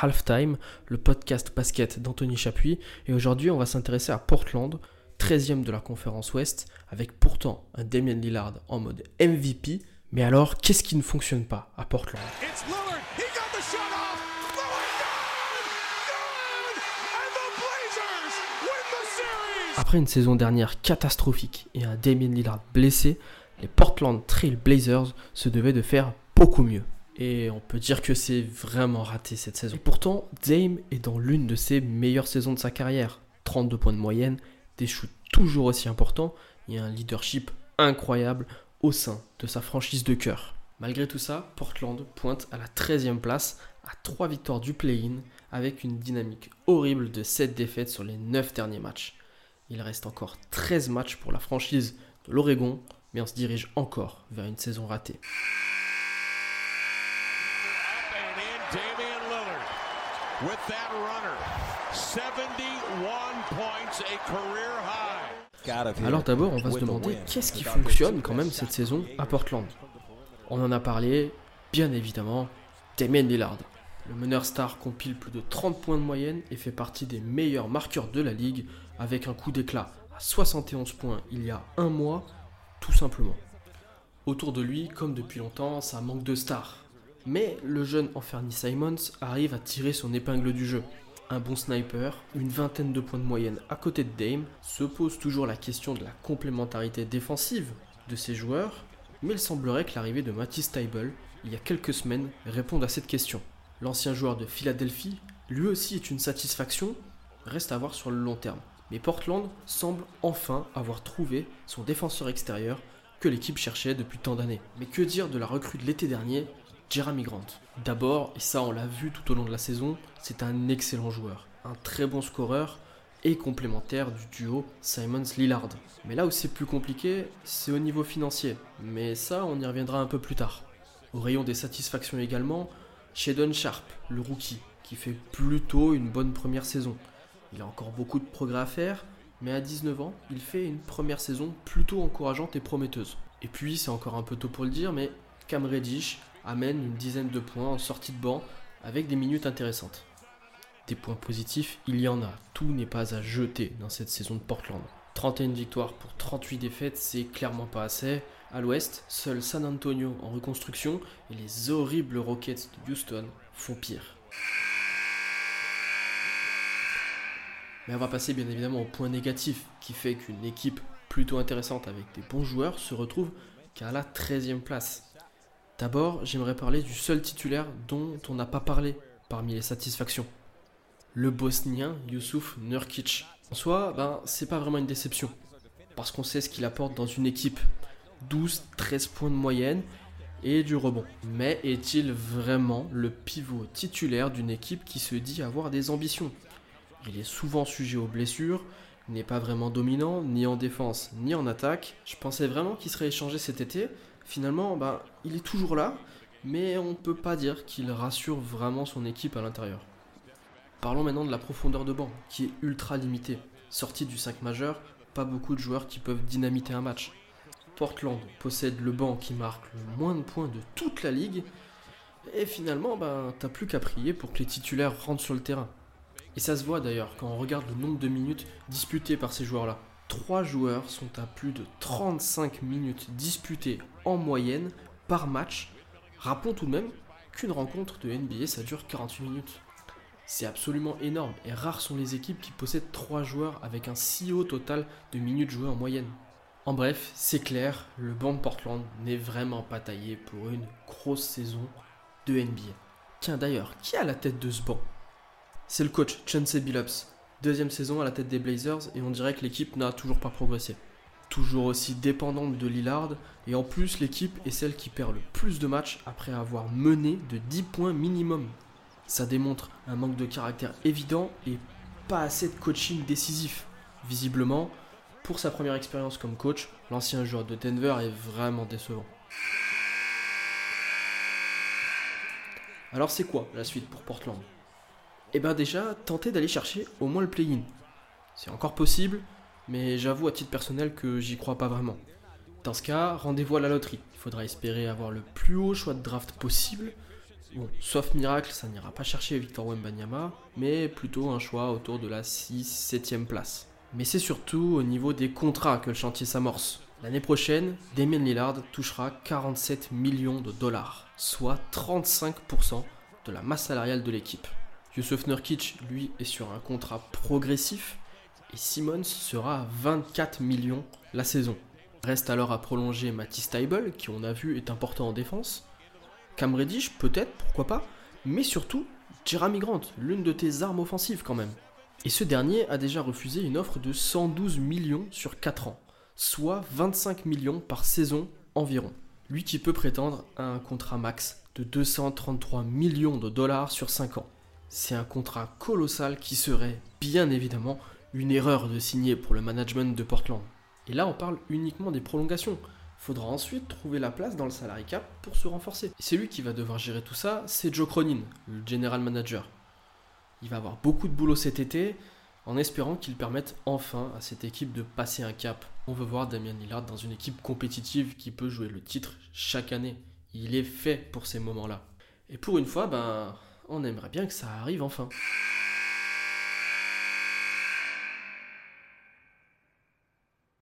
Halftime, le podcast basket d'Anthony Chapuis. Et aujourd'hui, on va s'intéresser à Portland, 13e de la conférence Ouest, avec pourtant un Damien Lillard en mode MVP. Mais alors, qu'est-ce qui ne fonctionne pas à Portland? Après une saison dernière catastrophique et un Damien Lillard blessé, les Portland Trail Blazers se devaient de faire beaucoup mieux. Et on peut dire que c'est vraiment raté cette saison. Pourtant, Dame est dans l'une de ses meilleures saisons de sa carrière. 32 points de moyenne, des shoots toujours aussi importants et un leadership incroyable au sein de sa franchise de cœur. Malgré tout ça, Portland pointe à la 13e place, à 3 victoires du play-in, avec une dynamique horrible de 7 défaites sur les 9 derniers matchs. Il reste encore 13 matchs pour la franchise de l'Oregon, mais on se dirige encore vers une saison ratée. Alors d'abord, on va se demander qu'est-ce qui fonctionne quand même cette saison à Portland. On en a parlé, bien évidemment, Damien Lillard. Le meneur star compile plus de 30 points de moyenne et fait partie des meilleurs marqueurs de la ligue avec un coup d'éclat à 71 points il y a un mois, tout simplement. Autour de lui, comme depuis longtemps, ça manque de stars. Mais le jeune Anferny Simons arrive à tirer son épingle du jeu. Un bon sniper, une vingtaine de points de moyenne à côté de Dame, se pose toujours la question de la complémentarité défensive de ces joueurs, mais il semblerait que l'arrivée de Matisse Tybel, il y a quelques semaines, réponde à cette question. L'ancien joueur de Philadelphie, lui aussi est une satisfaction, reste à voir sur le long terme. Mais Portland semble enfin avoir trouvé son défenseur extérieur que l'équipe cherchait depuis tant d'années. Mais que dire de la recrue de l'été dernier, Jeremy Grant D'abord, et ça on l'a vu tout au long de la saison, c'est un excellent joueur, un très bon scoreur et complémentaire du duo Simons-Lillard. Mais là où c'est plus compliqué, c'est au niveau financier, mais ça on y reviendra un peu plus tard. Au rayon des satisfactions également, Shadon Sharp, le rookie, qui fait plutôt une bonne première saison. Il a encore beaucoup de progrès à faire, mais à 19 ans, il fait une première saison plutôt encourageante et prometteuse. Et puis, c'est encore un peu tôt pour le dire, mais Cam Reddish amène une dizaine de points en sortie de banc avec des minutes intéressantes. Des points positifs, il y en a. Tout n'est pas à jeter dans cette saison de Portland. 31 victoires pour 38 défaites, c'est clairement pas assez. À l'ouest, seul San Antonio en reconstruction et les horribles Rockets de Houston font pire. Mais on va passer bien évidemment au point négatif qui fait qu'une équipe plutôt intéressante avec des bons joueurs se retrouve qu'à la 13e place. D'abord, j'aimerais parler du seul titulaire dont on n'a pas parlé parmi les satisfactions. Le bosnien Yusuf Nurkic. En soi, ben, c'est pas vraiment une déception. Parce qu'on sait ce qu'il apporte dans une équipe. 12-13 points de moyenne et du rebond. Mais est-il vraiment le pivot titulaire d'une équipe qui se dit avoir des ambitions? Il est souvent sujet aux blessures, n'est pas vraiment dominant, ni en défense, ni en attaque. Je pensais vraiment qu'il serait échangé cet été. Finalement, bah, il est toujours là, mais on ne peut pas dire qu'il rassure vraiment son équipe à l'intérieur. Parlons maintenant de la profondeur de banc, qui est ultra limitée. Sortie du 5 majeur, pas beaucoup de joueurs qui peuvent dynamiter un match. Portland possède le banc qui marque le moins de points de toute la ligue, et finalement, ben, t'as plus qu'à prier pour que les titulaires rentrent sur le terrain. Et ça se voit d'ailleurs quand on regarde le nombre de minutes disputées par ces joueurs-là. Trois joueurs sont à plus de 35 minutes disputées en moyenne par match. Rappelons tout de même qu'une rencontre de NBA ça dure 48 minutes. C'est absolument énorme et rares sont les équipes qui possèdent trois joueurs avec un si haut total de minutes jouées en moyenne. En bref, c'est clair, le banc de Portland n'est vraiment pas taillé pour une grosse saison de NBA. Tiens d'ailleurs, qui a la tête de ce banc? C'est le coach, Chauncey Billups. Deuxième saison à la tête des Blazers et on dirait que l'équipe n'a toujours pas progressé. Toujours aussi dépendante de Lillard et en plus l'équipe est celle qui perd le plus de matchs après avoir mené de 10 points minimum. Ça démontre un manque de caractère évident et pas assez de coaching décisif. Visiblement, pour sa première expérience comme coach, l'ancien joueur de Denver est vraiment décevant. Alors c'est quoi la suite pour Portland? Eh bien déjà, tentez d'aller chercher au moins le play-in. C'est encore possible, mais j'avoue à titre personnel que j'y crois pas vraiment. Dans ce cas, rendez-vous à la loterie. Il faudra espérer avoir le plus haut choix de draft possible, Bon, sauf miracle, ça n'ira pas chercher Victor Wembanyama, mais plutôt un choix autour de la 6-7ème place. Mais c'est surtout au niveau des contrats que le chantier s'amorce. L'année prochaine, Damien Lillard touchera 47 millions de dollars, soit 35% de la masse salariale de l'équipe. Yusuf Nurkic, lui, est sur un contrat progressif et Simmons sera à 24 millions la saison. Reste alors à prolonger Matisse Taibel, qui on a vu est important en défense. Cam Reddish, peut-être, pourquoi pas, mais surtout Jeremy Grant, l'une de tes armes offensives quand même. Et ce dernier a déjà refusé une offre de 112 millions sur 4 ans soit 25 millions par saison environ. Lui qui peut prétendre à un contrat max de 233 millions de dollars sur 5 ans. C'est un contrat colossal qui serait bien évidemment une erreur de signer pour le management de Portland. Et là on parle uniquement des prolongations. Faudra ensuite trouver la place dans le salary cap pour se renforcer. C'est lui qui va devoir gérer tout ça, c'est Joe Cronin, le general manager. Il va avoir beaucoup de boulot cet été, en espérant qu'il permette enfin à cette équipe de passer un cap. On veut voir Damien Lillard dans une équipe compétitive qui peut jouer le titre chaque année. Il est fait pour ces moments-là. Et pour une fois, ben, on aimerait bien que ça arrive enfin.